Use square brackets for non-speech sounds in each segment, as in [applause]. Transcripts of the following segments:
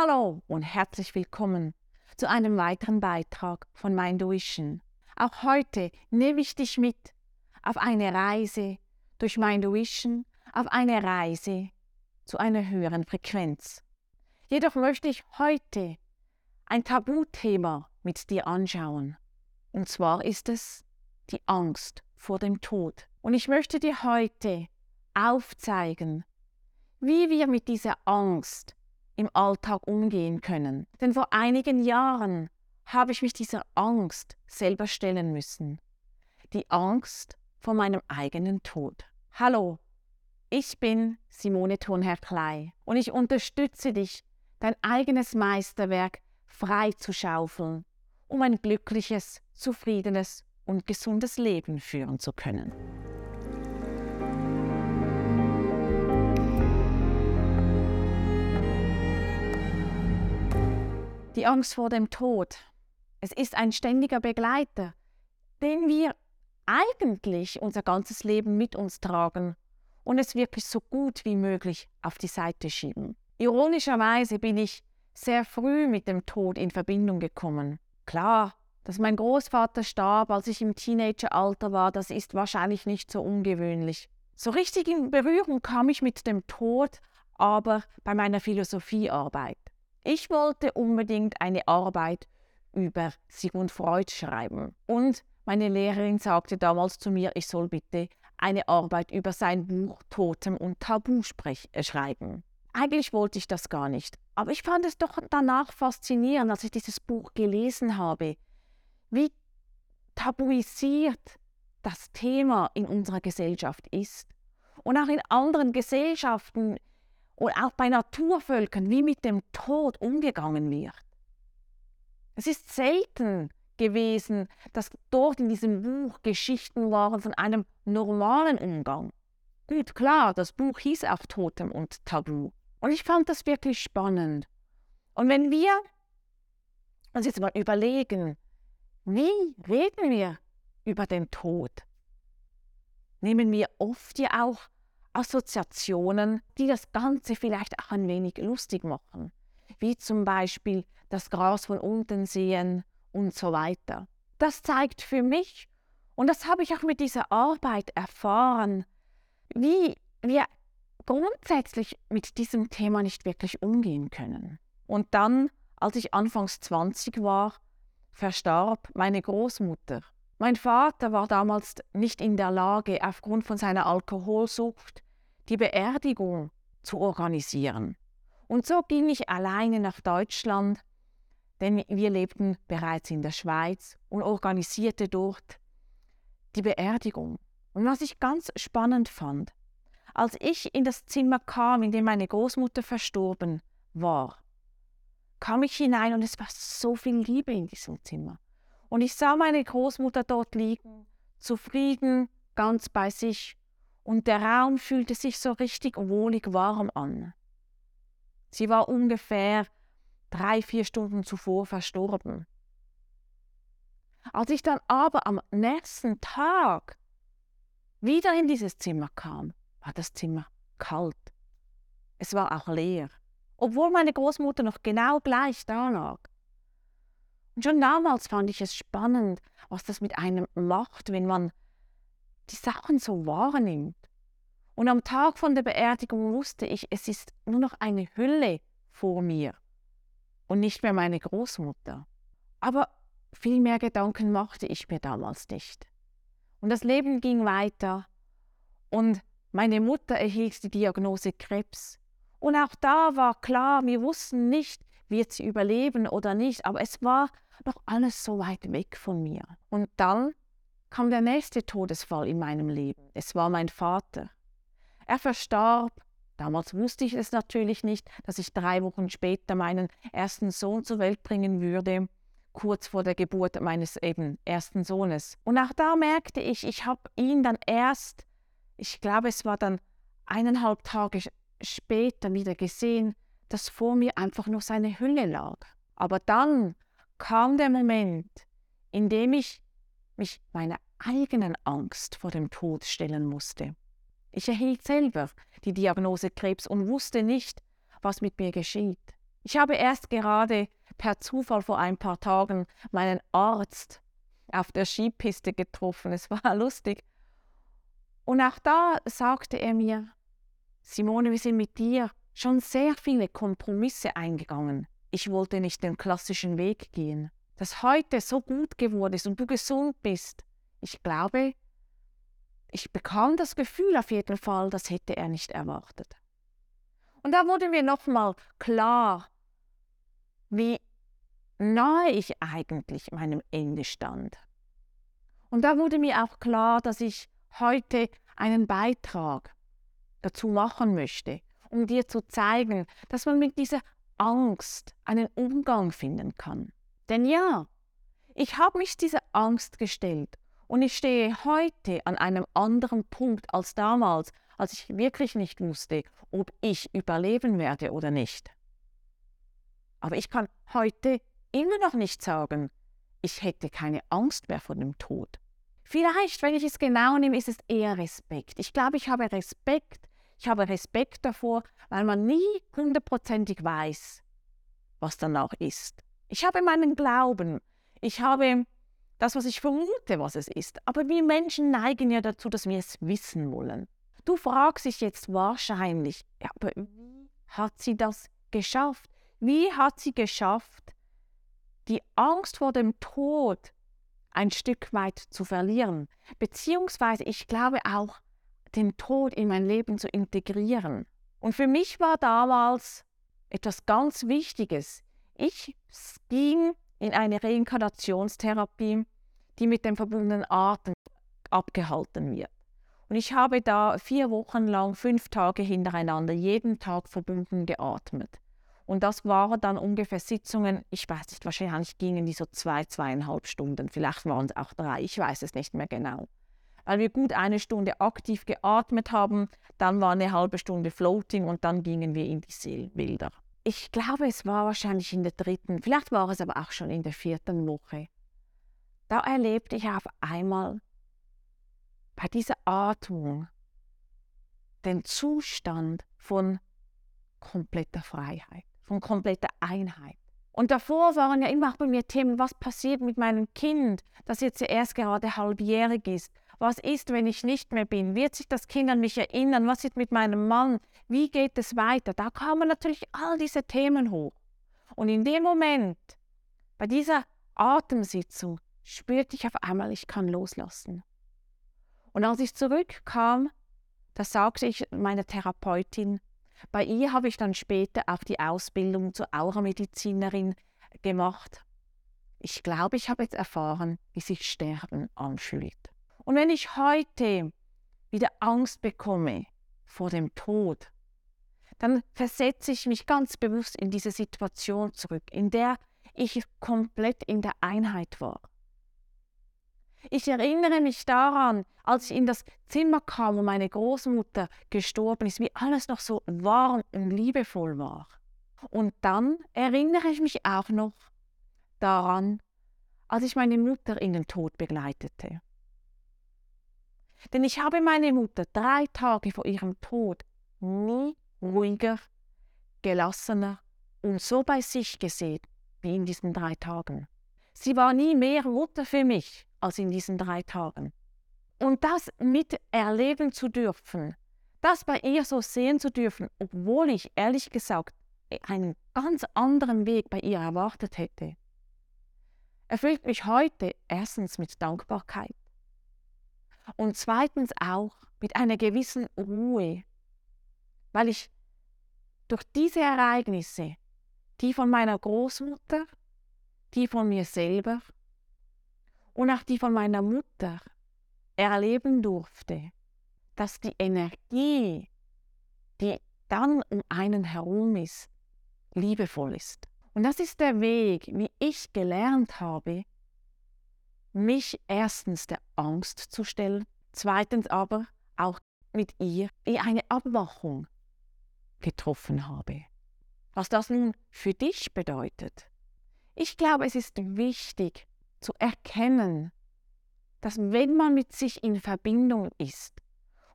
Hallo und herzlich willkommen zu einem weiteren Beitrag von Minduition. Auch heute nehme ich dich mit auf eine Reise durch Minduition, auf eine Reise zu einer höheren Frequenz. Jedoch möchte ich heute ein Tabuthema mit dir anschauen. Und zwar ist es die Angst vor dem Tod. Und ich möchte dir heute aufzeigen, wie wir mit dieser Angst im Alltag umgehen können. Denn vor einigen Jahren habe ich mich dieser Angst selber stellen müssen. Die Angst vor meinem eigenen Tod. Hallo, ich bin Simone Thurnherr-Klei und ich unterstütze dich, dein eigenes Meisterwerk frei zu schaufeln, um ein glückliches, zufriedenes und gesundes Leben führen zu können. Die Angst vor dem Tod. Es ist ein ständiger Begleiter, den wir eigentlich unser ganzes Leben mit uns tragen und es wirklich so gut wie möglich auf die Seite schieben. Ironischerweise bin ich sehr früh mit dem Tod in Verbindung gekommen. Klar, dass mein Großvater starb, als ich im Teenageralter war, das ist wahrscheinlich nicht so ungewöhnlich. So richtig in Berührung kam ich mit dem Tod aber bei meiner Philosophiearbeit. Ich wollte unbedingt eine Arbeit über Sigmund Freud schreiben. Und meine Lehrerin sagte damals zu mir, ich soll bitte eine Arbeit über sein Buch Totem und Tabu äh, schreiben. Eigentlich wollte ich das gar nicht, aber ich fand es doch danach faszinierend, als ich dieses Buch gelesen habe, wie tabuisiert das Thema in unserer Gesellschaft ist. Und auch in anderen Gesellschaften und auch bei Naturvölkern, wie mit dem Tod umgegangen wird. Es ist selten gewesen, dass dort in diesem Buch Geschichten waren von einem normalen Umgang. Gut, klar, das Buch hieß auch Totem und Tabu. Und ich fand das wirklich spannend. Und wenn wir uns jetzt mal überlegen, wie reden wir über den Tod? Nehmen wir oft ja auch Assoziationen, die das Ganze vielleicht auch ein wenig lustig machen, wie zum Beispiel das Gras von unten sehen und so weiter. Das zeigt für mich, und das habe ich auch mit dieser Arbeit erfahren, wie wir grundsätzlich mit diesem Thema nicht wirklich umgehen können. Und dann, als ich anfangs 20 war, verstarb meine Großmutter. Mein Vater war damals nicht in der Lage, aufgrund von seiner Alkoholsucht die Beerdigung zu organisieren. Und so ging ich alleine nach Deutschland, denn wir lebten bereits in der Schweiz und organisierte dort die Beerdigung. Und was ich ganz spannend fand, als ich in das Zimmer kam, in dem meine Großmutter verstorben war, kam ich hinein und es war so viel Liebe in diesem Zimmer. Und ich sah meine Großmutter dort liegen, zufrieden, ganz bei sich und der Raum fühlte sich so richtig wohlig warm an. Sie war ungefähr drei, vier Stunden zuvor verstorben. Als ich dann aber am nächsten Tag wieder in dieses Zimmer kam, war das Zimmer kalt. Es war auch leer, obwohl meine Großmutter noch genau gleich da lag. Und schon damals fand ich es spannend, was das mit einem macht, wenn man die Sachen so wahrnimmt. Und am Tag von der Beerdigung wusste ich, es ist nur noch eine Hülle vor mir und nicht mehr meine Großmutter. Aber viel mehr Gedanken machte ich mir damals nicht. Und das Leben ging weiter und meine Mutter erhielt die Diagnose Krebs. Und auch da war klar, wir wussten nicht, wird sie überleben oder nicht, aber es war noch alles so weit weg von mir. Und dann kam der nächste Todesfall in meinem Leben. Es war mein Vater. Er verstarb. Damals wusste ich es natürlich nicht, dass ich drei Wochen später meinen ersten Sohn zur Welt bringen würde, kurz vor der Geburt meines eben ersten Sohnes. Und auch da merkte ich, ich habe ihn dann erst, ich glaube es war dann eineinhalb Tage später wieder gesehen, dass vor mir einfach nur seine Hülle lag. Aber dann kam der Moment, in dem ich mich meiner eigenen Angst vor dem Tod stellen musste. Ich erhielt selber die Diagnose Krebs und wusste nicht, was mit mir geschieht. Ich habe erst gerade per Zufall vor ein paar Tagen meinen Arzt auf der Skipiste getroffen. Es war [laughs] lustig. Und auch da sagte er mir, Simone, wir sind mit dir schon sehr viele Kompromisse eingegangen. Ich wollte nicht den klassischen Weg gehen. Dass heute so gut geworden ist und du gesund bist, ich glaube, ich bekam das Gefühl auf jeden Fall, das hätte er nicht erwartet. Und da wurde mir nochmal klar, wie nahe ich eigentlich meinem Ende stand. Und da wurde mir auch klar, dass ich heute einen Beitrag dazu machen möchte, um dir zu zeigen, dass man mit dieser Angst einen Umgang finden kann. Denn ja, ich habe mich dieser Angst gestellt und ich stehe heute an einem anderen Punkt als damals, als ich wirklich nicht wusste, ob ich überleben werde oder nicht. Aber ich kann heute immer noch nicht sagen, ich hätte keine Angst mehr vor dem Tod. Vielleicht, wenn ich es genau nehme, ist es eher Respekt. Ich glaube, ich habe Respekt. Ich habe Respekt davor, weil man nie hundertprozentig weiß, was danach ist. Ich habe meinen Glauben. Ich habe das, was ich vermute, was es ist. Aber wir Menschen neigen ja dazu, dass wir es wissen wollen. Du fragst dich jetzt wahrscheinlich, ja, aber wie hat sie das geschafft? Wie hat sie geschafft, die Angst vor dem Tod ein Stück weit zu verlieren? Beziehungsweise, ich glaube auch, den Tod in mein Leben zu integrieren. Und für mich war damals etwas ganz Wichtiges. Ich ging in eine Reinkarnationstherapie, die mit dem verbundenen Atem abgehalten wird. Und ich habe da vier Wochen lang, fünf Tage hintereinander, jeden Tag verbunden geatmet. Und das waren dann ungefähr Sitzungen, ich weiß nicht, wahrscheinlich gingen die so zwei, zweieinhalb Stunden, vielleicht waren es auch drei, ich weiß es nicht mehr genau. Weil wir gut eine Stunde aktiv geatmet haben, dann war eine halbe Stunde Floating und dann gingen wir in die Seelbilder. Ich glaube, es war wahrscheinlich in der dritten, vielleicht war es aber auch schon in der vierten Woche. Da erlebte ich auf einmal bei dieser Atmung den Zustand von kompletter Freiheit von kompletter Einheit. Und davor waren ja immer auch bei mir Themen, was passiert mit meinem Kind, das jetzt erst gerade halbjährig ist. Was ist, wenn ich nicht mehr bin? Wird sich das Kind an mich erinnern? Was ist mit meinem Mann? Wie geht es weiter? Da kamen natürlich all diese Themen hoch. Und in dem Moment, bei dieser Atemsitzung, spürte ich auf einmal, ich kann loslassen. Und als ich zurückkam, da sagte ich meiner Therapeutin, bei ihr habe ich dann später auch die Ausbildung zur Auramedizinerin gemacht. Ich glaube, ich habe jetzt erfahren, wie sich Sterben anfühlt. Und wenn ich heute wieder Angst bekomme vor dem Tod, dann versetze ich mich ganz bewusst in diese Situation zurück, in der ich komplett in der Einheit war. Ich erinnere mich daran, als ich in das Zimmer kam, wo meine Großmutter gestorben ist, wie alles noch so warm und liebevoll war. Und dann erinnere ich mich auch noch daran, als ich meine Mutter in den Tod begleitete. Denn ich habe meine Mutter drei Tage vor ihrem Tod nie ruhiger, gelassener und so bei sich gesehen wie in diesen drei Tagen. Sie war nie mehr Mutter für mich als in diesen drei Tagen. Und das miterleben zu dürfen, das bei ihr so sehen zu dürfen, obwohl ich ehrlich gesagt einen ganz anderen Weg bei ihr erwartet hätte, erfüllt mich heute erstens mit Dankbarkeit und zweitens auch mit einer gewissen Ruhe, weil ich durch diese Ereignisse, die von meiner Großmutter, die von mir selber und auch die von meiner Mutter erleben durfte, dass die Energie, die dann um einen herum ist, liebevoll ist. Und das ist der Weg, wie ich gelernt habe, mich erstens der Angst zu stellen, zweitens aber auch mit ihr wie eine Abwachung getroffen habe. Was das nun für dich bedeutet. Ich glaube, es ist wichtig, zu erkennen, dass wenn man mit sich in Verbindung ist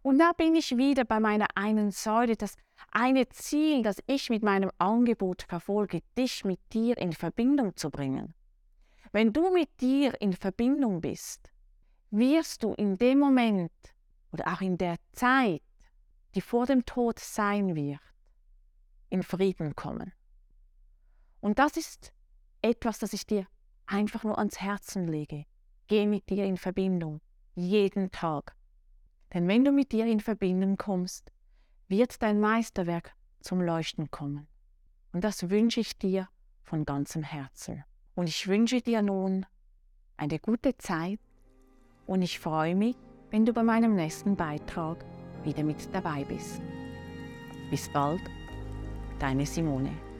Und da bin ich wieder bei meiner einen Säule, das eine Ziel, das ich mit meinem Angebot verfolge, dich mit dir in Verbindung zu bringen. Wenn du mit dir in Verbindung bist, wirst du in dem Moment oder auch in der Zeit, die vor dem Tod sein wird, in Frieden kommen. Und das ist etwas, das ich dir einfach nur ans Herzen lege. Geh mit dir in Verbindung, jeden Tag. Denn wenn du mit dir in Verbindung kommst, wird dein Meisterwerk zum Leuchten kommen. Und das wünsche ich dir von ganzem Herzen. Und ich wünsche dir nun eine gute Zeit und ich freue mich, wenn du bei meinem nächsten Beitrag wieder mit dabei bist. Bis bald, deine Simone.